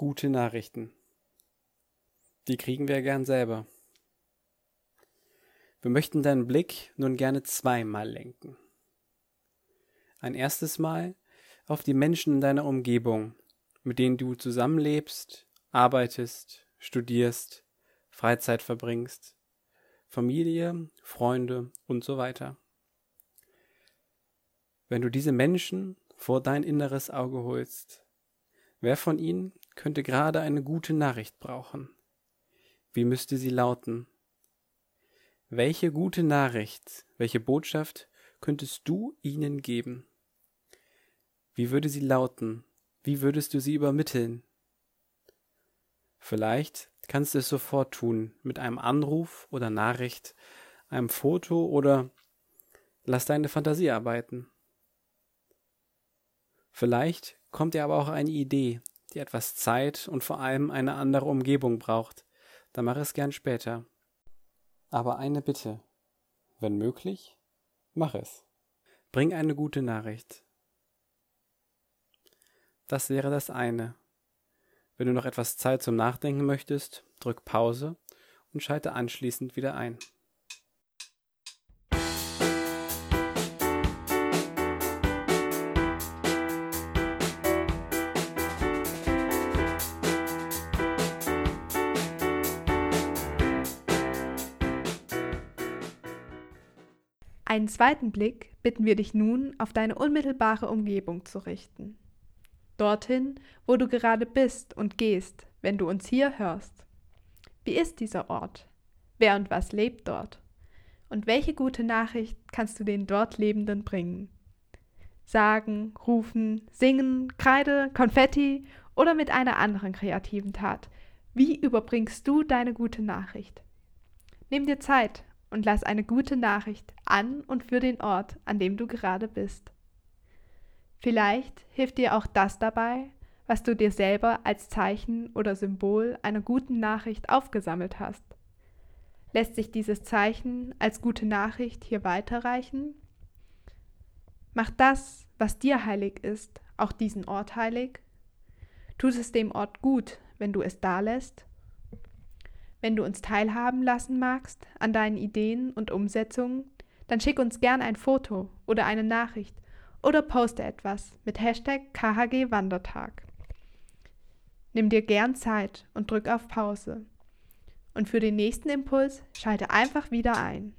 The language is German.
gute Nachrichten. Die kriegen wir gern selber. Wir möchten deinen Blick nun gerne zweimal lenken. Ein erstes Mal auf die Menschen in deiner Umgebung, mit denen du zusammenlebst, arbeitest, studierst, Freizeit verbringst, Familie, Freunde und so weiter. Wenn du diese Menschen vor dein inneres Auge holst, wer von ihnen könnte gerade eine gute Nachricht brauchen? Wie müsste sie lauten? Welche gute Nachricht, welche Botschaft könntest du ihnen geben? Wie würde sie lauten? Wie würdest du sie übermitteln? Vielleicht kannst du es sofort tun, mit einem Anruf oder Nachricht, einem Foto oder lass deine Fantasie arbeiten. Vielleicht kommt dir aber auch eine Idee, die etwas Zeit und vor allem eine andere Umgebung braucht. Dann mach es gern später. Aber eine Bitte. Wenn möglich, mach es. Bring eine gute Nachricht. Das wäre das eine. Wenn du noch etwas Zeit zum Nachdenken möchtest, drück Pause und schalte anschließend wieder ein. Einen zweiten Blick bitten wir dich nun, auf deine unmittelbare Umgebung zu richten. Dorthin, wo du gerade bist und gehst, wenn du uns hier hörst. Wie ist dieser Ort? Wer und was lebt dort? Und welche gute Nachricht kannst du den dort Lebenden bringen? Sagen, rufen, singen, Kreide, Konfetti oder mit einer anderen kreativen Tat. Wie überbringst du deine gute Nachricht? Nimm dir Zeit und lass eine gute Nachricht an und für den Ort, an dem du gerade bist. Vielleicht hilft dir auch das dabei, was du dir selber als Zeichen oder Symbol einer guten Nachricht aufgesammelt hast. Lässt sich dieses Zeichen als gute Nachricht hier weiterreichen? Macht das, was dir heilig ist, auch diesen Ort heilig? Tut es dem Ort gut, wenn du es da lässt? Wenn du uns teilhaben lassen magst an deinen Ideen und Umsetzungen, dann schick uns gern ein Foto oder eine Nachricht oder poste etwas mit Hashtag KHG Wandertag. Nimm dir gern Zeit und drück auf Pause. Und für den nächsten Impuls schalte einfach wieder ein.